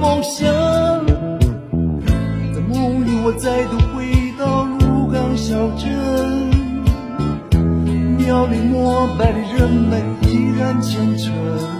梦想。在梦里，我再度回到鹿港小镇，庙里膜拜的人们依然虔诚。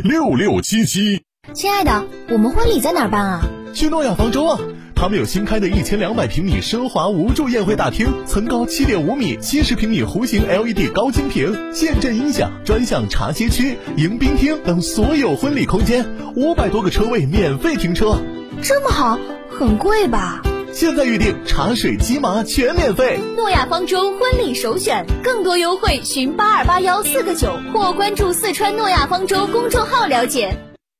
六六七七。亲爱的，我们婚礼在哪儿办啊？去诺亚方舟啊！他们有新开的一千两百平米奢华无柱宴会大厅，层高七点五米，七十平米弧形 LED 高清屏，现阵音响，专项茶歇区、迎宾厅等所有婚礼空间，五百多个车位免费停车。这么好，很贵吧？现在预定茶水鸡麻全免费。诺亚方舟婚礼首选，更多优惠寻八二八幺四个九或关注四川诺亚方舟公众号了解。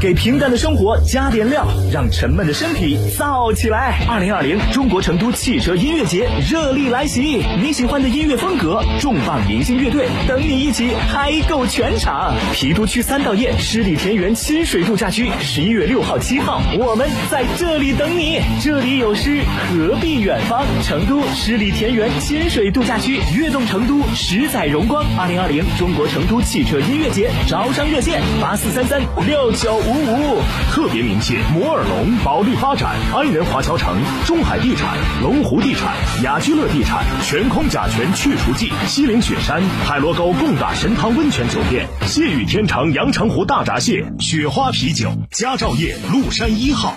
给平淡的生活加点料，让沉闷的身体燥起来。二零二零中国成都汽车音乐节热力来袭，你喜欢的音乐风格，重磅明星乐队等你一起嗨够全场。郫都区三道堰湿地田园亲水度假区，十一月六号、七号，我们在这里等你。这里有诗，何必远方？成都湿地田园亲水度假区，跃动成都，十载荣光。二零二零中国成都汽车音乐节招商热线八四三三六九五五。特别鸣谢摩尔龙、保利发展、安仁华侨城、中海地产、龙湖地产、雅居乐地产、全空甲醛去除剂、西岭雪山、海螺沟贡嘎神汤温泉酒店、谢雨天成阳澄湖大闸蟹、雪花啤酒、佳兆业麓山一号。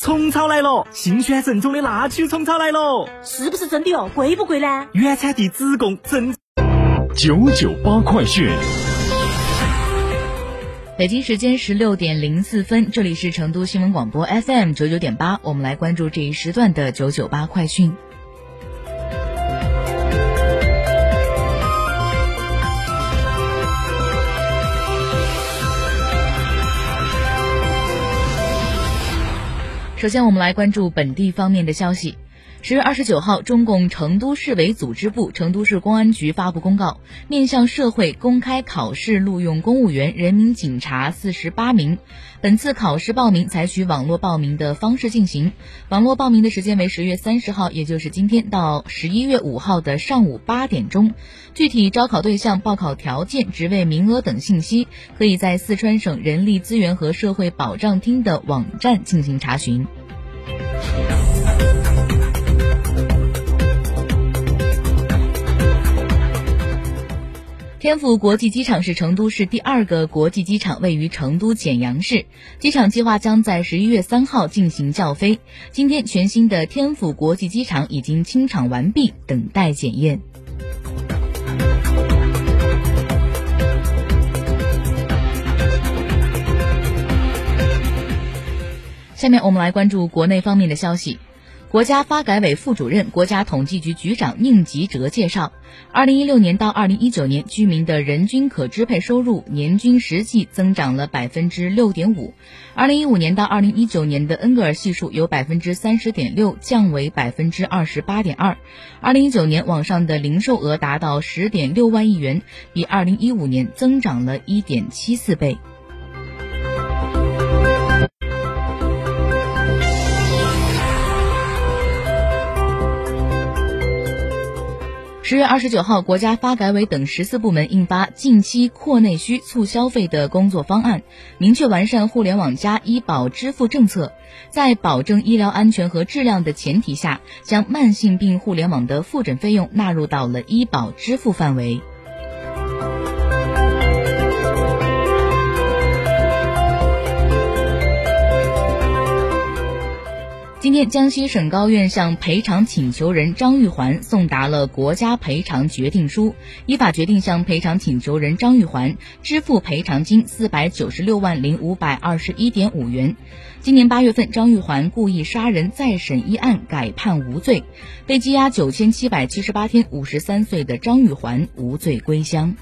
虫草来了，新鲜正宗的那曲虫草来了，是不是真的哦？贵不贵呢？原产地直供，正九九八快讯。北京时间十六点零四分，这里是成都新闻广播 FM 九九点八，我们来关注这一时段的九九八快讯。首先，我们来关注本地方面的消息。十月二十九号，中共成都市委组织部、成都市公安局发布公告，面向社会公开考试录用公务员、人民警察四十八名。本次考试报名采取网络报名的方式进行，网络报名的时间为十月三十号，也就是今天到十一月五号的上午八点钟。具体招考对象、报考条件、职位名额等信息，可以在四川省人力资源和社会保障厅的网站进行查询。天府国际机场是成都市第二个国际机场，位于成都简阳市。机场计划将在十一月三号进行校飞。今天，全新的天府国际机场已经清场完毕，等待检验。下面我们来关注国内方面的消息。国家发改委副主任、国家统计局局长宁吉喆介绍，二零一六年到二零一九年，居民的人均可支配收入年均实际增长了百分之六点五。二零一五年到二零一九年的恩格尔系数由百分之三十点六降为百分之二十八点二。二零一九年网上的零售额达到十点六万亿元，比二零一五年增长了一点七四倍。十月二十九号，国家发改委等十四部门印发近期扩内需促消费的工作方案，明确完善“互联网加”医保支付政策，在保证医疗安全和质量的前提下，将慢性病互联网的复诊费用纳入到了医保支付范围。今天，江西省高院向赔偿请求人张玉环送达了国家赔偿决定书，依法决定向赔偿请求人张玉环支付赔偿金四百九十六万零五百二十一点五元。今年八月份，张玉环故意杀人再审一案改判无罪，被羁押九千七百七十八天，五十三岁的张玉环无罪归乡。